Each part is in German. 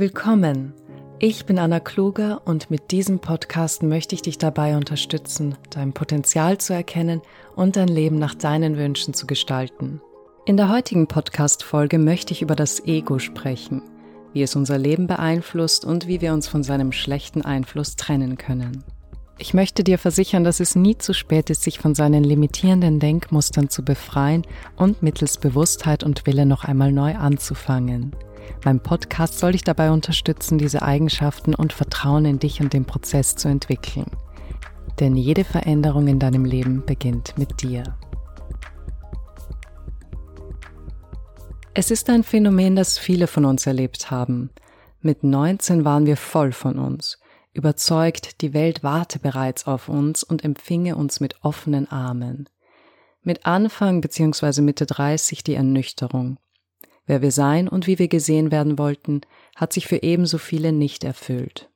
Willkommen. Ich bin Anna Kluger und mit diesem Podcast möchte ich dich dabei unterstützen, dein Potenzial zu erkennen und dein Leben nach deinen Wünschen zu gestalten. In der heutigen Podcast-Folge möchte ich über das Ego sprechen, wie es unser Leben beeinflusst und wie wir uns von seinem schlechten Einfluss trennen können. Ich möchte dir versichern, dass es nie zu spät ist, sich von seinen limitierenden Denkmustern zu befreien und mittels Bewusstheit und Wille noch einmal neu anzufangen. Mein Podcast soll dich dabei unterstützen, diese Eigenschaften und Vertrauen in dich und den Prozess zu entwickeln. Denn jede Veränderung in deinem Leben beginnt mit dir. Es ist ein Phänomen, das viele von uns erlebt haben. Mit 19 waren wir voll von uns, überzeugt, die Welt warte bereits auf uns und empfinge uns mit offenen Armen. Mit Anfang bzw. Mitte 30 die Ernüchterung. Wer wir sein und wie wir gesehen werden wollten, hat sich für ebenso viele nicht erfüllt.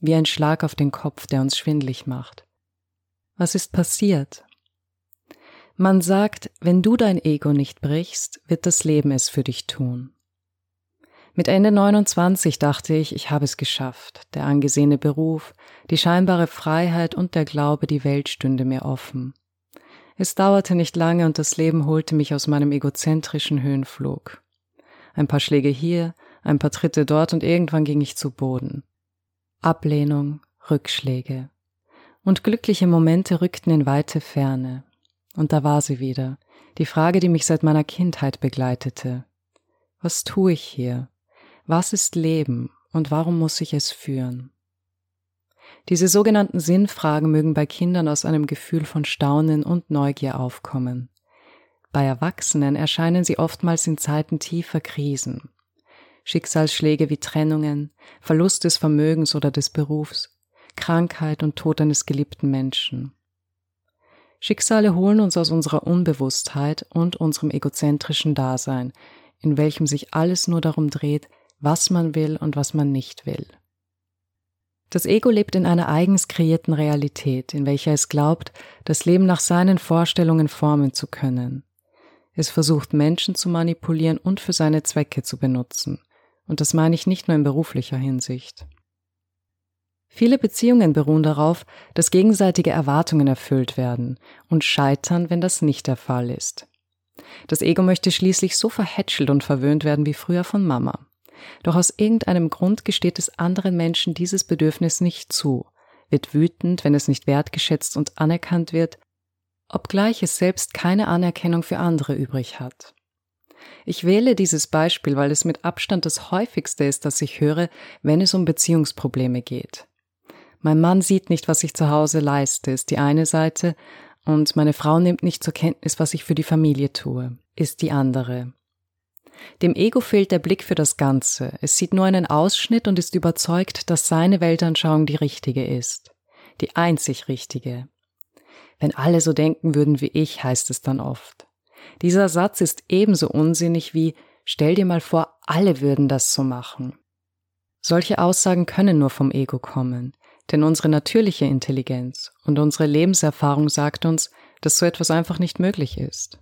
Wie ein Schlag auf den Kopf, der uns schwindlig macht. Was ist passiert? Man sagt, wenn du dein Ego nicht brichst, wird das Leben es für dich tun. Mit Ende 29 dachte ich, ich habe es geschafft. Der angesehene Beruf, die scheinbare Freiheit und der Glaube, die Welt stünde mir offen. Es dauerte nicht lange und das Leben holte mich aus meinem egozentrischen Höhenflug. Ein paar Schläge hier, ein paar Tritte dort und irgendwann ging ich zu Boden. Ablehnung, Rückschläge. Und glückliche Momente rückten in weite Ferne. Und da war sie wieder, die Frage, die mich seit meiner Kindheit begleitete. Was tue ich hier? Was ist Leben und warum muss ich es führen? Diese sogenannten Sinnfragen mögen bei Kindern aus einem Gefühl von Staunen und Neugier aufkommen. Bei Erwachsenen erscheinen sie oftmals in Zeiten tiefer Krisen. Schicksalsschläge wie Trennungen, Verlust des Vermögens oder des Berufs, Krankheit und Tod eines geliebten Menschen. Schicksale holen uns aus unserer Unbewusstheit und unserem egozentrischen Dasein, in welchem sich alles nur darum dreht, was man will und was man nicht will. Das Ego lebt in einer eigens kreierten Realität, in welcher es glaubt, das Leben nach seinen Vorstellungen formen zu können. Es versucht Menschen zu manipulieren und für seine Zwecke zu benutzen. Und das meine ich nicht nur in beruflicher Hinsicht. Viele Beziehungen beruhen darauf, dass gegenseitige Erwartungen erfüllt werden und scheitern, wenn das nicht der Fall ist. Das Ego möchte schließlich so verhätschelt und verwöhnt werden wie früher von Mama. Doch aus irgendeinem Grund gesteht es anderen Menschen dieses Bedürfnis nicht zu, wird wütend, wenn es nicht wertgeschätzt und anerkannt wird obgleich es selbst keine Anerkennung für andere übrig hat. Ich wähle dieses Beispiel, weil es mit Abstand das häufigste ist, das ich höre, wenn es um Beziehungsprobleme geht. Mein Mann sieht nicht, was ich zu Hause leiste, ist die eine Seite, und meine Frau nimmt nicht zur Kenntnis, was ich für die Familie tue, ist die andere. Dem Ego fehlt der Blick für das Ganze, es sieht nur einen Ausschnitt und ist überzeugt, dass seine Weltanschauung die richtige ist, die einzig richtige. Wenn alle so denken würden wie ich, heißt es dann oft. Dieser Satz ist ebenso unsinnig wie stell dir mal vor, alle würden das so machen. Solche Aussagen können nur vom Ego kommen, denn unsere natürliche Intelligenz und unsere Lebenserfahrung sagt uns, dass so etwas einfach nicht möglich ist.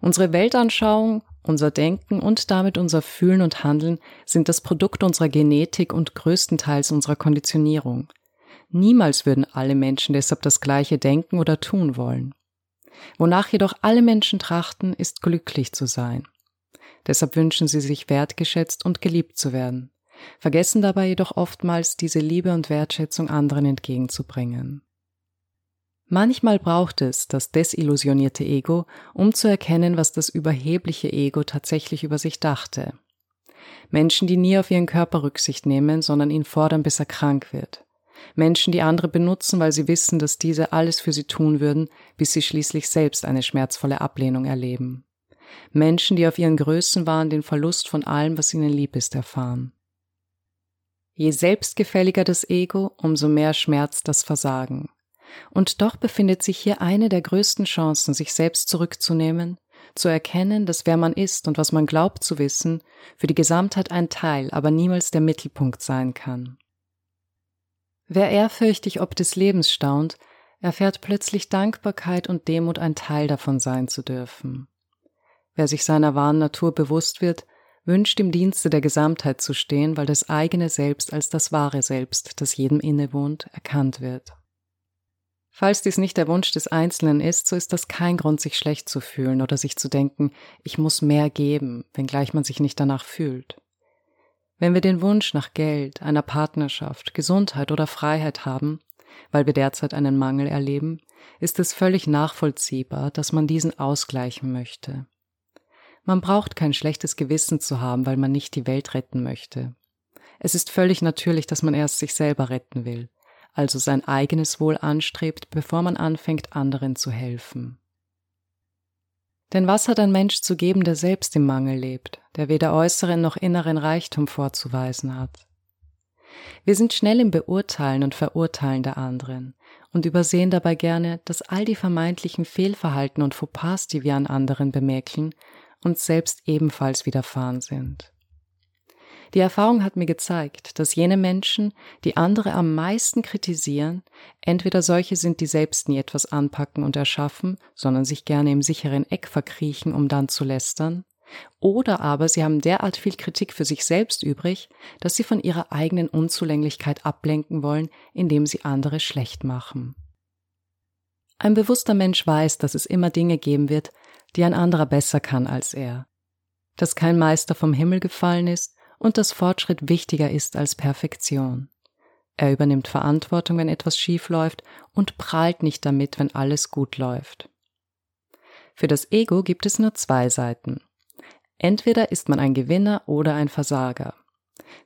Unsere Weltanschauung, unser Denken und damit unser Fühlen und Handeln sind das Produkt unserer Genetik und größtenteils unserer Konditionierung. Niemals würden alle Menschen deshalb das Gleiche denken oder tun wollen. Wonach jedoch alle Menschen trachten, ist glücklich zu sein. Deshalb wünschen sie sich wertgeschätzt und geliebt zu werden, vergessen dabei jedoch oftmals diese Liebe und Wertschätzung anderen entgegenzubringen. Manchmal braucht es das desillusionierte Ego, um zu erkennen, was das überhebliche Ego tatsächlich über sich dachte. Menschen, die nie auf ihren Körper Rücksicht nehmen, sondern ihn fordern, bis er krank wird. Menschen, die andere benutzen, weil sie wissen, dass diese alles für sie tun würden, bis sie schließlich selbst eine schmerzvolle Ablehnung erleben. Menschen, die auf ihren Größenwahn den Verlust von allem, was ihnen lieb ist, erfahren. Je selbstgefälliger das Ego, umso mehr schmerzt das Versagen. Und doch befindet sich hier eine der größten Chancen, sich selbst zurückzunehmen, zu erkennen, dass wer man ist und was man glaubt zu wissen, für die Gesamtheit ein Teil, aber niemals der Mittelpunkt sein kann. Wer ehrfürchtig ob des Lebens staunt, erfährt plötzlich Dankbarkeit und Demut ein Teil davon sein zu dürfen. Wer sich seiner wahren Natur bewusst wird, wünscht im Dienste der Gesamtheit zu stehen, weil das eigene Selbst als das wahre Selbst, das jedem innewohnt, erkannt wird. Falls dies nicht der Wunsch des Einzelnen ist, so ist das kein Grund, sich schlecht zu fühlen oder sich zu denken, ich muss mehr geben, wenngleich man sich nicht danach fühlt. Wenn wir den Wunsch nach Geld, einer Partnerschaft, Gesundheit oder Freiheit haben, weil wir derzeit einen Mangel erleben, ist es völlig nachvollziehbar, dass man diesen ausgleichen möchte. Man braucht kein schlechtes Gewissen zu haben, weil man nicht die Welt retten möchte. Es ist völlig natürlich, dass man erst sich selber retten will also sein eigenes Wohl anstrebt, bevor man anfängt, anderen zu helfen. Denn was hat ein Mensch zu geben, der selbst im Mangel lebt, der weder äußeren noch inneren Reichtum vorzuweisen hat? Wir sind schnell im Beurteilen und Verurteilen der anderen und übersehen dabei gerne, dass all die vermeintlichen Fehlverhalten und Fauxpas, die wir an anderen bemäkeln, uns selbst ebenfalls widerfahren sind. Die Erfahrung hat mir gezeigt, dass jene Menschen, die andere am meisten kritisieren, entweder solche sind, die selbst nie etwas anpacken und erschaffen, sondern sich gerne im sicheren Eck verkriechen, um dann zu lästern, oder aber sie haben derart viel Kritik für sich selbst übrig, dass sie von ihrer eigenen Unzulänglichkeit ablenken wollen, indem sie andere schlecht machen. Ein bewusster Mensch weiß, dass es immer Dinge geben wird, die ein anderer besser kann als er, dass kein Meister vom Himmel gefallen ist und dass Fortschritt wichtiger ist als Perfektion. Er übernimmt Verantwortung, wenn etwas schief läuft und prahlt nicht damit, wenn alles gut läuft. Für das Ego gibt es nur zwei Seiten. Entweder ist man ein Gewinner oder ein Versager.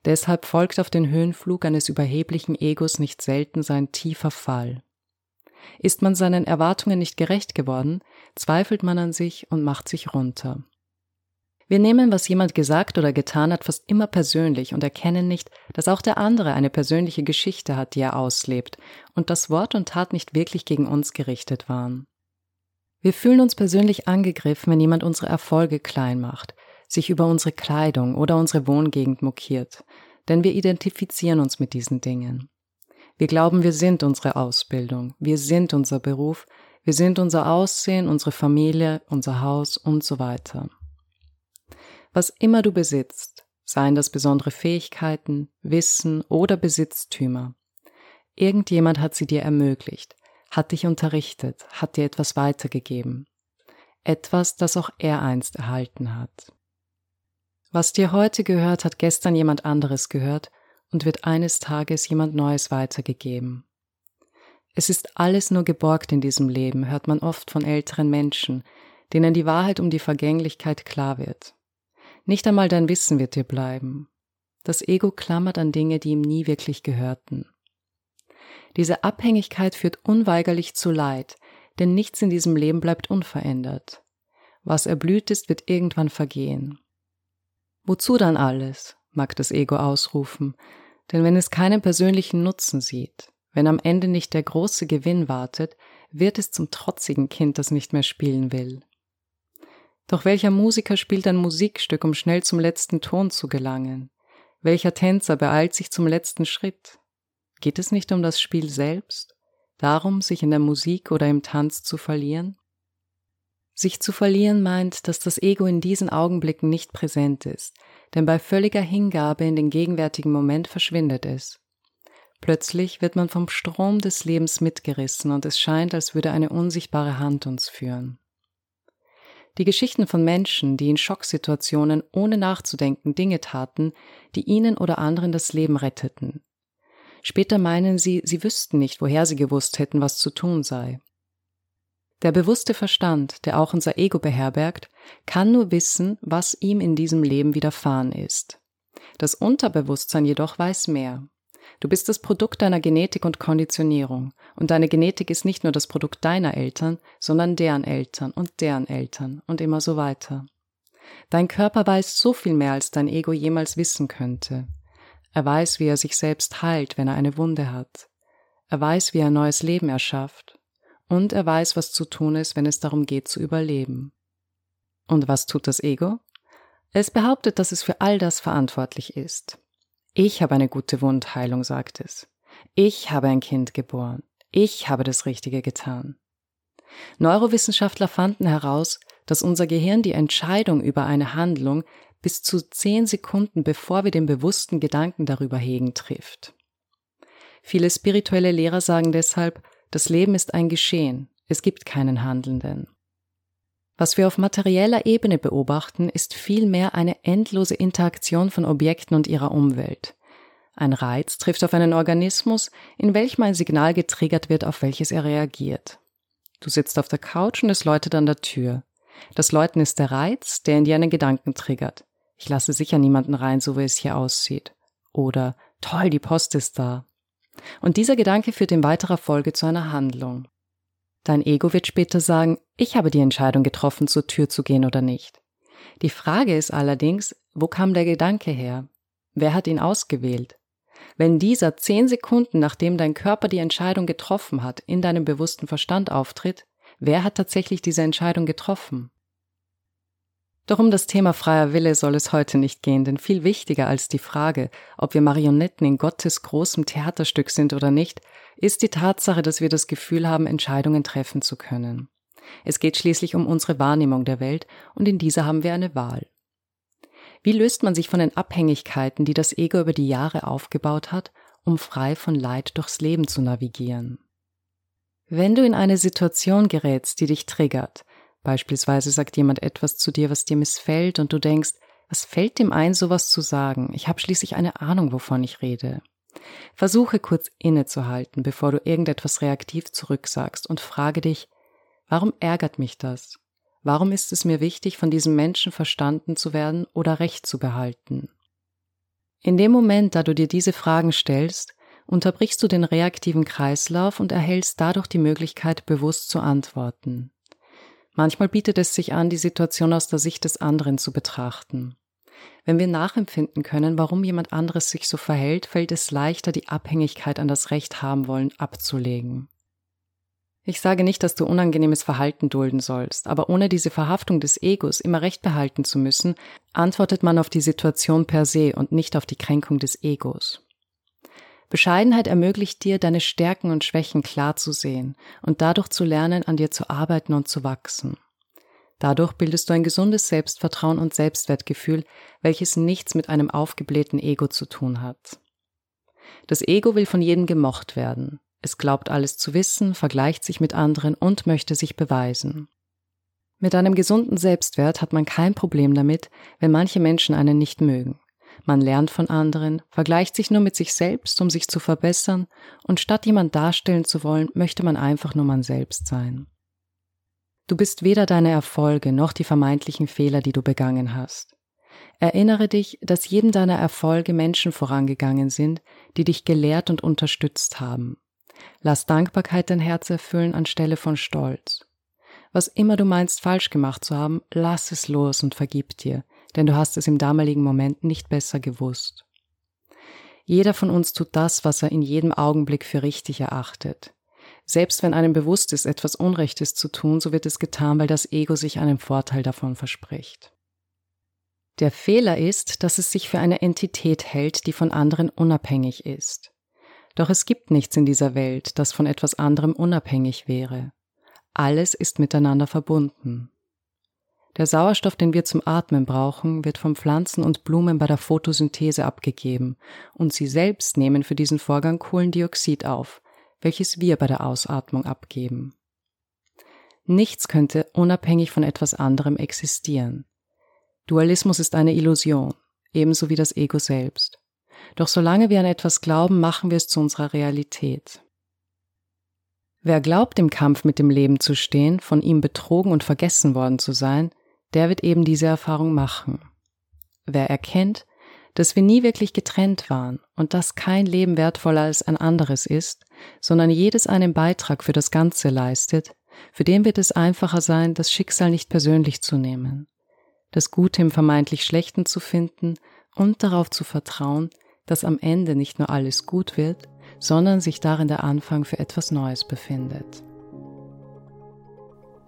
Deshalb folgt auf den Höhenflug eines überheblichen Egos nicht selten sein tiefer Fall. Ist man seinen Erwartungen nicht gerecht geworden, zweifelt man an sich und macht sich runter. Wir nehmen, was jemand gesagt oder getan hat, fast immer persönlich und erkennen nicht, dass auch der andere eine persönliche Geschichte hat, die er auslebt und dass Wort und Tat nicht wirklich gegen uns gerichtet waren. Wir fühlen uns persönlich angegriffen, wenn jemand unsere Erfolge klein macht, sich über unsere Kleidung oder unsere Wohngegend mokiert, denn wir identifizieren uns mit diesen Dingen. Wir glauben, wir sind unsere Ausbildung, wir sind unser Beruf, wir sind unser Aussehen, unsere Familie, unser Haus und so weiter. Was immer du besitzt, seien das besondere Fähigkeiten, Wissen oder Besitztümer, irgendjemand hat sie dir ermöglicht, hat dich unterrichtet, hat dir etwas weitergegeben. Etwas, das auch er einst erhalten hat. Was dir heute gehört, hat gestern jemand anderes gehört und wird eines Tages jemand Neues weitergegeben. Es ist alles nur geborgt in diesem Leben, hört man oft von älteren Menschen, denen die Wahrheit um die Vergänglichkeit klar wird. Nicht einmal dein Wissen wird dir bleiben. Das Ego klammert an Dinge, die ihm nie wirklich gehörten. Diese Abhängigkeit führt unweigerlich zu Leid, denn nichts in diesem Leben bleibt unverändert. Was erblüht ist, wird irgendwann vergehen. Wozu dann alles? mag das Ego ausrufen, denn wenn es keinen persönlichen Nutzen sieht, wenn am Ende nicht der große Gewinn wartet, wird es zum trotzigen Kind, das nicht mehr spielen will. Doch welcher Musiker spielt ein Musikstück, um schnell zum letzten Ton zu gelangen? Welcher Tänzer beeilt sich zum letzten Schritt? Geht es nicht um das Spiel selbst? Darum, sich in der Musik oder im Tanz zu verlieren? Sich zu verlieren meint, dass das Ego in diesen Augenblicken nicht präsent ist, denn bei völliger Hingabe in den gegenwärtigen Moment verschwindet es. Plötzlich wird man vom Strom des Lebens mitgerissen und es scheint, als würde eine unsichtbare Hand uns führen. Die Geschichten von Menschen, die in Schocksituationen ohne nachzudenken Dinge taten, die ihnen oder anderen das Leben retteten. Später meinen sie, sie wüssten nicht, woher sie gewusst hätten, was zu tun sei. Der bewusste Verstand, der auch unser Ego beherbergt, kann nur wissen, was ihm in diesem Leben widerfahren ist. Das Unterbewusstsein jedoch weiß mehr. Du bist das Produkt deiner Genetik und Konditionierung. Und deine Genetik ist nicht nur das Produkt deiner Eltern, sondern deren Eltern und deren Eltern und immer so weiter. Dein Körper weiß so viel mehr, als dein Ego jemals wissen könnte. Er weiß, wie er sich selbst heilt, wenn er eine Wunde hat. Er weiß, wie er neues Leben erschafft. Und er weiß, was zu tun ist, wenn es darum geht zu überleben. Und was tut das Ego? Es behauptet, dass es für all das verantwortlich ist. Ich habe eine gute Wundheilung, sagt es. Ich habe ein Kind geboren. Ich habe das Richtige getan. Neurowissenschaftler fanden heraus, dass unser Gehirn die Entscheidung über eine Handlung bis zu zehn Sekunden bevor wir den bewussten Gedanken darüber hegen trifft. Viele spirituelle Lehrer sagen deshalb, das Leben ist ein Geschehen, es gibt keinen Handelnden. Was wir auf materieller Ebene beobachten, ist vielmehr eine endlose Interaktion von Objekten und ihrer Umwelt. Ein Reiz trifft auf einen Organismus, in welchem ein Signal getriggert wird, auf welches er reagiert. Du sitzt auf der Couch und es läutet an der Tür. Das Läuten ist der Reiz, der in dir einen Gedanken triggert. Ich lasse sicher niemanden rein, so wie es hier aussieht. Oder toll, die Post ist da. Und dieser Gedanke führt in weiterer Folge zu einer Handlung. Dein Ego wird später sagen, ich habe die Entscheidung getroffen, zur Tür zu gehen oder nicht. Die Frage ist allerdings, wo kam der Gedanke her? Wer hat ihn ausgewählt? Wenn dieser zehn Sekunden nachdem dein Körper die Entscheidung getroffen hat, in deinem bewussten Verstand auftritt, wer hat tatsächlich diese Entscheidung getroffen? Doch um das Thema freier Wille soll es heute nicht gehen, denn viel wichtiger als die Frage, ob wir Marionetten in Gottes großem Theaterstück sind oder nicht, ist die Tatsache, dass wir das Gefühl haben, Entscheidungen treffen zu können. Es geht schließlich um unsere Wahrnehmung der Welt und in dieser haben wir eine Wahl. Wie löst man sich von den Abhängigkeiten, die das Ego über die Jahre aufgebaut hat, um frei von Leid durchs Leben zu navigieren? Wenn du in eine Situation gerätst, die dich triggert, Beispielsweise sagt jemand etwas zu dir, was dir missfällt und du denkst, was fällt dem ein, sowas zu sagen? Ich habe schließlich eine Ahnung, wovon ich rede. Versuche kurz innezuhalten, bevor du irgendetwas reaktiv zurücksagst und frage dich, warum ärgert mich das? Warum ist es mir wichtig, von diesem Menschen verstanden zu werden oder Recht zu behalten? In dem Moment, da du dir diese Fragen stellst, unterbrichst du den reaktiven Kreislauf und erhältst dadurch die Möglichkeit, bewusst zu antworten. Manchmal bietet es sich an, die Situation aus der Sicht des anderen zu betrachten. Wenn wir nachempfinden können, warum jemand anderes sich so verhält, fällt es leichter, die Abhängigkeit an das Recht haben wollen abzulegen. Ich sage nicht, dass du unangenehmes Verhalten dulden sollst, aber ohne diese Verhaftung des Egos immer Recht behalten zu müssen, antwortet man auf die Situation per se und nicht auf die Kränkung des Egos. Bescheidenheit ermöglicht dir, deine Stärken und Schwächen klar zu sehen und dadurch zu lernen, an dir zu arbeiten und zu wachsen. Dadurch bildest du ein gesundes Selbstvertrauen und Selbstwertgefühl, welches nichts mit einem aufgeblähten Ego zu tun hat. Das Ego will von jedem gemocht werden. Es glaubt alles zu wissen, vergleicht sich mit anderen und möchte sich beweisen. Mit einem gesunden Selbstwert hat man kein Problem damit, wenn manche Menschen einen nicht mögen. Man lernt von anderen, vergleicht sich nur mit sich selbst, um sich zu verbessern, und statt jemand darstellen zu wollen, möchte man einfach nur man selbst sein. Du bist weder deine Erfolge noch die vermeintlichen Fehler, die du begangen hast. Erinnere dich, dass jedem deiner Erfolge Menschen vorangegangen sind, die dich gelehrt und unterstützt haben. Lass Dankbarkeit dein Herz erfüllen anstelle von Stolz. Was immer du meinst falsch gemacht zu haben, lass es los und vergib dir, denn du hast es im damaligen Moment nicht besser gewusst. Jeder von uns tut das, was er in jedem Augenblick für richtig erachtet. Selbst wenn einem bewusst ist, etwas Unrechtes zu tun, so wird es getan, weil das Ego sich einen Vorteil davon verspricht. Der Fehler ist, dass es sich für eine Entität hält, die von anderen unabhängig ist. Doch es gibt nichts in dieser Welt, das von etwas anderem unabhängig wäre. Alles ist miteinander verbunden. Der Sauerstoff, den wir zum Atmen brauchen, wird von Pflanzen und Blumen bei der Photosynthese abgegeben, und sie selbst nehmen für diesen Vorgang Kohlendioxid auf, welches wir bei der Ausatmung abgeben. Nichts könnte unabhängig von etwas anderem existieren. Dualismus ist eine Illusion, ebenso wie das Ego selbst. Doch solange wir an etwas glauben, machen wir es zu unserer Realität. Wer glaubt, im Kampf mit dem Leben zu stehen, von ihm betrogen und vergessen worden zu sein, der wird eben diese Erfahrung machen. Wer erkennt, dass wir nie wirklich getrennt waren und dass kein Leben wertvoller als ein anderes ist, sondern jedes einen Beitrag für das Ganze leistet, für den wird es einfacher sein, das Schicksal nicht persönlich zu nehmen, das Gute im vermeintlich Schlechten zu finden und darauf zu vertrauen, dass am Ende nicht nur alles gut wird, sondern sich darin der Anfang für etwas Neues befindet.